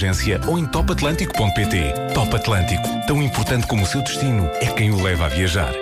emergência ou em topatlântico.pt. Top Atlântico, tão importante como o seu destino, é quem o leva a viajar.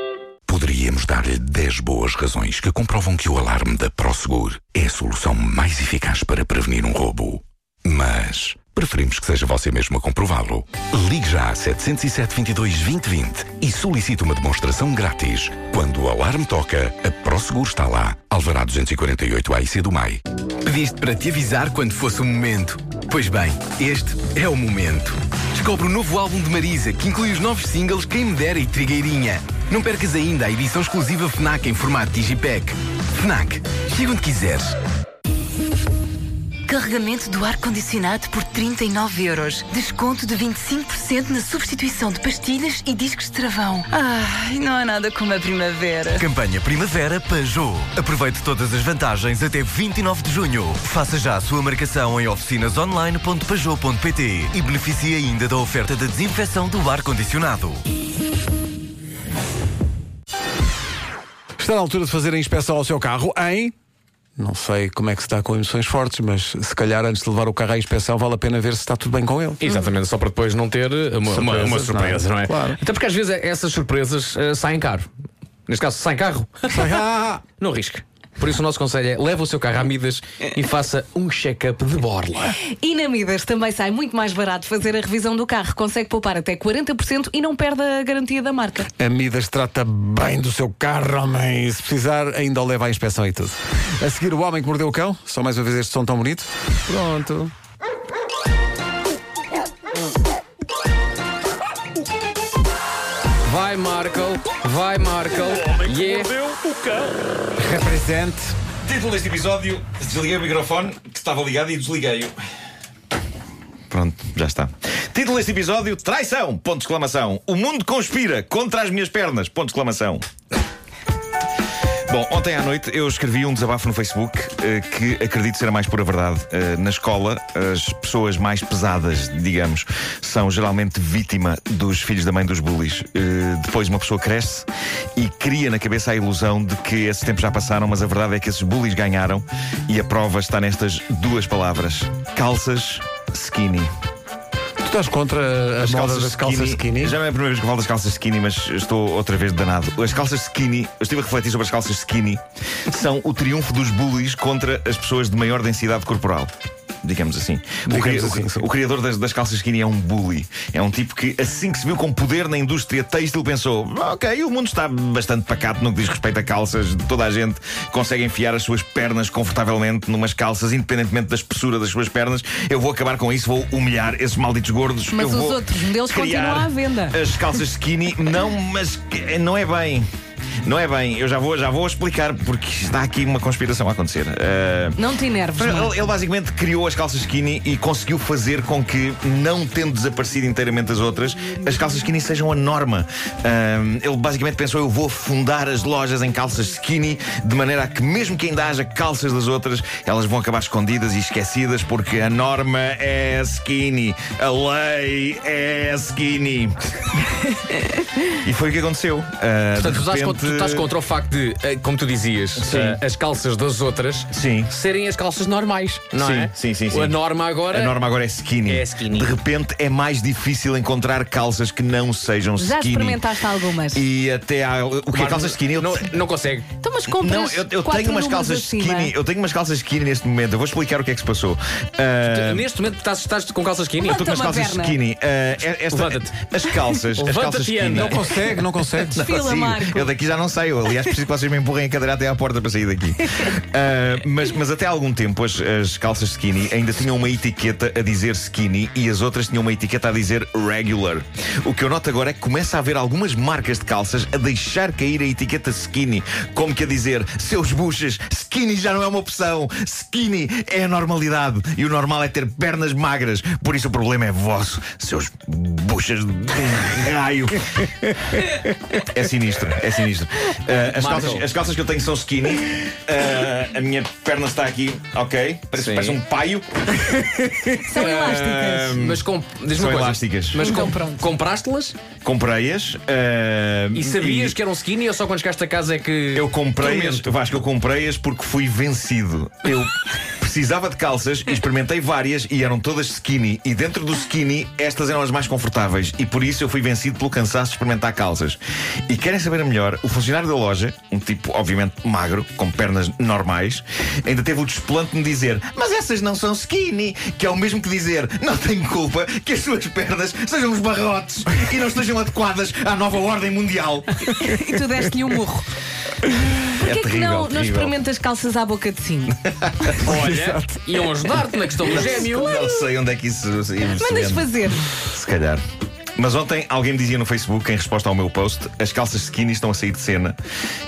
Poderíamos dar-lhe 10 boas razões que comprovam que o alarme da Prosegur é a solução mais eficaz para prevenir um roubo. Mas preferimos que seja você mesmo a comprová-lo. Ligue já a 707 22 2020 e solicite uma demonstração grátis. Quando o alarme toca, a Prosegur está lá. Alvará 248 AIC do MAI. Pediste para te avisar quando fosse o momento. Pois bem, este é o momento. Descobre o novo álbum de Marisa, que inclui os novos singles Quem Me Dera e Trigueirinha. Não percas ainda a edição exclusiva FNAC em formato Digipack. FNAC, chega onde quiseres. Carregamento do ar-condicionado por 39 euros. Desconto de 25% na substituição de pastilhas e discos de travão. Ai, não há nada como a primavera. Campanha Primavera Peugeot. Aproveite todas as vantagens até 29 de junho. Faça já a sua marcação em oficinasonline.peugeot.pt e beneficie ainda da oferta de desinfecção do ar-condicionado. Está na altura de fazer a inspeção ao seu carro em. Não sei como é que se está com emoções fortes, mas se calhar antes de levar o carro à inspeção vale a pena ver se está tudo bem com ele. Exatamente, só para depois não ter uma, uma- uma Surpresas, surpresa, não não é? é? Claro. Até porque às vezes essas surpresas eh, saem caro. Neste caso, saem carro. Ah, não risque. Por isso o nosso conselho é leve o seu carro à Midas e faça um check-up de borla. E na Midas também sai muito mais barato fazer a revisão do carro. Consegue poupar até 40% e não perde a garantia da marca. A Midas trata bem do seu carro, homem. Se precisar, ainda o leva à inspeção e tudo. A seguir, o homem que mordeu o cão. Só mais uma vez este som tão bonito. Pronto. Vai, Markle. Vai, Markle. Yeah. Represente. Título deste episódio: Desliguei o microfone que estava ligado e desliguei-o. Pronto, já está. Título deste episódio: Traição! Ponto de exclamação. O mundo conspira contra as minhas pernas. Ponto de exclamação. Bom, ontem à noite eu escrevi um desabafo no Facebook eh, que acredito ser a mais pura verdade. Eh, na escola, as pessoas mais pesadas, digamos, são geralmente vítima dos filhos da mãe dos bullies. Eh, depois uma pessoa cresce e cria na cabeça a ilusão de que esses tempos já passaram, mas a verdade é que esses bullies ganharam e a prova está nestas duas palavras: calças skinny. Tu estás contra a moda das calças skinny? Já não é a primeira vez que falo das calças skinny, mas estou outra vez danado. As calças skinny, eu estive a refletir sobre as calças skinny, são o triunfo dos bullies contra as pessoas de maior densidade corporal. Digamos assim. O, Digamos cri- assim, o- criador das, das calças skinny é um bully. É um tipo que, assim que se viu com poder na indústria têxtil, pensou: ok, o mundo está bastante pacato no que diz respeito a calças. Toda a gente consegue enfiar as suas pernas confortavelmente numas calças, independentemente da espessura das suas pernas. Eu vou acabar com isso, vou humilhar esses malditos gordos. Mas Eu os vou outros modelos continuam à venda. As calças skinny, não, mas não é bem. Não é bem, eu já vou, já vou explicar porque está aqui uma conspiração a acontecer. Ah, Não te enerves. ele, ele basicamente criou as calças skinny e conseguiu fazer com que, não tendo desaparecido inteiramente as outras, as calças skinny sejam a norma. Ahm, ele basicamente pensou: eu vou afundar as lojas em calças skinny, de maneira a que, mesmo que ainda haja calças das outras, elas vão acabar escondidas e esquecidas, porque a norma é skinny, a lei é skinny. e foi o que aconteceu. Ah, Portanto, de tu estás, contra, estás contra o facto de, eh, como tu dizias, eh, as calças das outras Sim. serem as calças normais, não sim, é? sim, sim, sim. A norma agora. A norma agora é skinny. É skinny. De repente é mais difícil encontrar calças que não sejam Já skinny. experimentaste algumas? E até há. O que é calças skinny? Eu Não, não consegue. Então, mas compras Não, eu, eu tenho umas calças acima. skinny. Eu tenho umas calças skinny neste momento. Eu vou explicar o que é que se passou. Ah, Neste momento estás, estás com calças skinny? eu estou com as calças perna. skinny. Ah, esta- as calças. as calças skinny. Não consegue, não consegue. Não Desfila, consigo. Marco. Eu daqui já não saio. Aliás, preciso que vocês me empurrem a cadeira até à porta para sair daqui. Ah, mas, mas até há algum tempo as, as calças skinny ainda tinham uma etiqueta a dizer skinny e as outras tinham uma etiqueta a dizer regular. O que eu noto agora é que começa a haver algumas marcas de calças a deixar cair a etiqueta skinny, como que a dizer, seus buchas, skinny já não é uma opção. Skinny é a normalidade e o normal é ter pernas magras. Por isso o problema é vosso, seus buchas de raio. É sinistro, é sinistro. Uh, as, calças, as calças que eu tenho são skinny. Uh, a minha perna está aqui, ok? Parece, parece um paio. São Ah, elásticas. Mas com, São elásticas. Mas Então com, compraste-las Comprei-as. uh, e sabias que eram skinny ou só quando chegaste a casa é que. Eu comprei-as. Vasco, eu comprei-as porque fui vencido. Eu Precisava de calças e experimentei várias e eram todas skinny. E dentro do skinny, estas eram as mais confortáveis. E por isso eu fui vencido pelo cansaço de experimentar calças. E querem saber melhor? O funcionário da loja, um tipo obviamente magro, com pernas normais, ainda teve o desplante de me dizer: Mas essas não são skinny. Que é o mesmo que dizer: Não tenho culpa que as suas pernas sejam uns barrotes e não estejam adequadas à nova ordem mundial. E tu deste-lhe um murro. Porquê que terrível, não, não terrível. experimentas calças à boca de sino? Olha, iam ajudar-te na questão do gêmeo. Não sei onde é que isso se Mandas fazer. Se calhar. Mas ontem alguém me dizia no Facebook, em resposta ao meu post, as calças skinny estão a sair de cena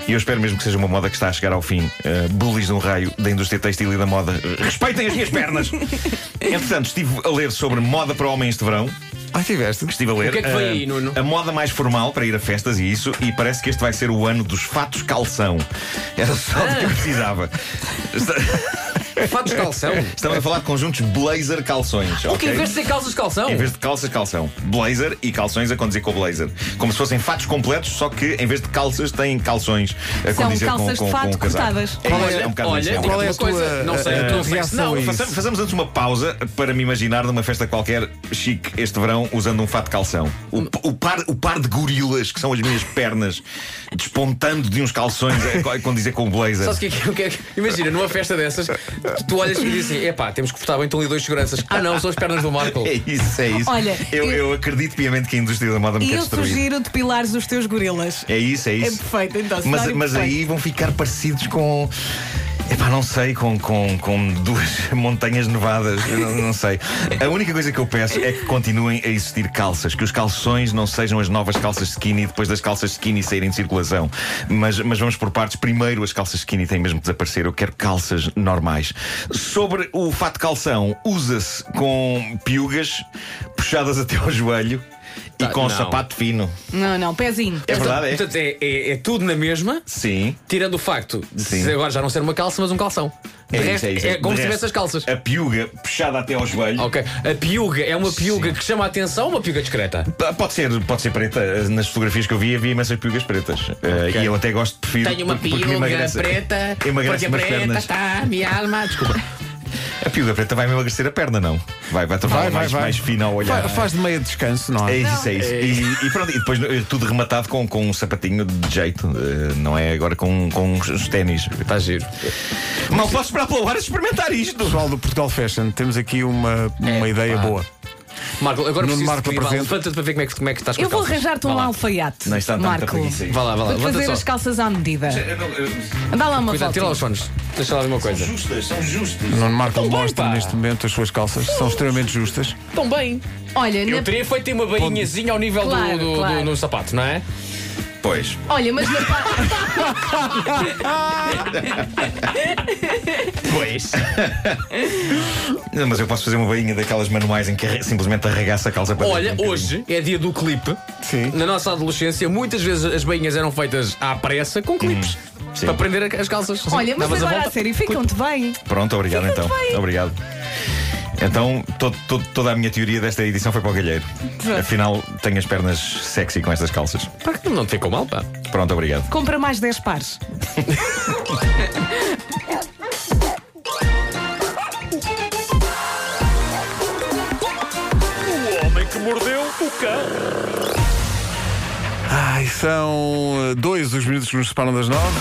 e eu espero mesmo que seja uma moda que está a chegar ao fim. Uh, bullies de um raio da indústria têxtil e da moda. Uh, respeitem as minhas pernas! Entretanto, estive a ler sobre moda para homens de verão. Ah, tiveste? Estive a ler O que é que foi uh, aí, Nuno? a moda mais formal para ir a festas e isso, e parece que este vai ser o ano dos fatos calção. Era só o que eu precisava. Fatos de calção. Estamos a falar de conjuntos blazer calções. O que em vez de ser calças de calção? Em vez de calças, calção. Blazer e calções a conduzir com o blazer. Como se fossem fatos completos, só que em vez de calças têm calções a São condizer com, calças com, de fato com o casaco. cortadas. É, Olha, é um bocado olha, isso, é um é uma a tua, coisa, não sei, eh, a tua reação Não, a isso? Façamos, façamos antes uma pausa para me imaginar numa festa qualquer chique este verão usando um fato de calção. O, o par, o par de gorilas que são as minhas pernas despontando de uns calções a, a condizer com o blazer. Sabes o que é que- o que é que- Imagina, numa festa dessas, tu, tu olhas e dizes assim: epá, temos que portar bem, estão ali dois seguranças. Ah, não, são as pernas do Marco. É isso, é isso. Olha, eu, eu- eu acredito piamente que a indústria da moda me E quer eu destruir. sugiro depilares os teus gorilas. É isso, é É isso. perfeito, então. Mas, mas perfeito. aí vão ficar parecidos com. Epá, não sei, com, com, com duas montanhas nevadas, não, não sei. A única coisa que eu peço é que continuem a existir calças, que os calções não sejam as novas calças skinny depois das calças skinny saírem de circulação. Mas, mas vamos por partes. Primeiro, as calças skinny têm mesmo que desaparecer. Eu quero calças normais. Sobre o fato de calção, usa-se com piugas puxadas até ao joelho e com não. sapato fino. Não, não, pezinho. É verdade, é? Portanto, é, é- é tudo na mesma, Sim. tirando o facto de Sim. agora já não ser uma calça, mas um calção. De É resto, isso, é isso. é como De se tivesse as calças. A piuga puxada até ao joelho. Ok. A piuga é uma piuga que chama a atenção ou uma piuga discreta? P- Pode ser, pode ser preta. Nas fotografias que eu vi havia imensas piugas pretas. Uh, E eu até gosto, prefiro. Tenho uma porque- piuga emagrece- preta, Emagrece porque umas preta pernas. está a minha alma. Desculpa. A piuga preta vai me emagrecer a perna, não? Vai, vai torná-la Vai, mais, vai. mais fina ao olhar. Fa- faz de meia descanso, não É é? isso, é isso. E, e pronto, e depois eh, tudo rematado com, com um sapatinho de jeito, eh, não é agora com, com uns ténis. Está giro. Mal posso esperar pela hora de experimentar isto. Pessoal do Portugal Fashion, temos aqui uma, uma ideia pá. boa. Marco, agora Nuno preciso Marco de apresenta. Levanta-te para ver como é que, como é que estás com Eu as vou calças. arranjar-te Vá um lá. alfaiate. Não está tanta Marco. preguiça aí. Vá lá, vá lá. Vou fazer só. as calças à medida. Não- eu- Dá lá uma Cuidado, tira lá os fones. Deixa lá ver uma coisa. Justas, são justas. Nuno Marco Tão bem, mostra pá. neste momento as suas calças, são extremamente justas. Estão bem. Olha, Eu na- teria feito uma bainhazinha ao nível do- Claro, do, do, claro. do sapato, não é? Pois. olha, mas Pois. Não, mas eu posso fazer uma bainha daquelas manuais em que simplesmente arregaça a calça para Olha, dentro um hoje é dia do clipe. Sim. Na nossa adolescência, muitas vezes as bainhas eram feitas à pressa com clipes. sim. Para prender a- as calças. olha, mas Davas a agora a volta. sério, ficam-te bem. Pronto, obrigado então. Obrigado. Então, todo- todo- toda a minha teoria desta edição foi para o galheiro. Afinal, tenho as pernas sexy com estas calças. Pá, Não te ficou mal, pá. Pronto, obrigado. Compra mais 10 pares. Ai, são eh, dois os minutos que nos separam das nove.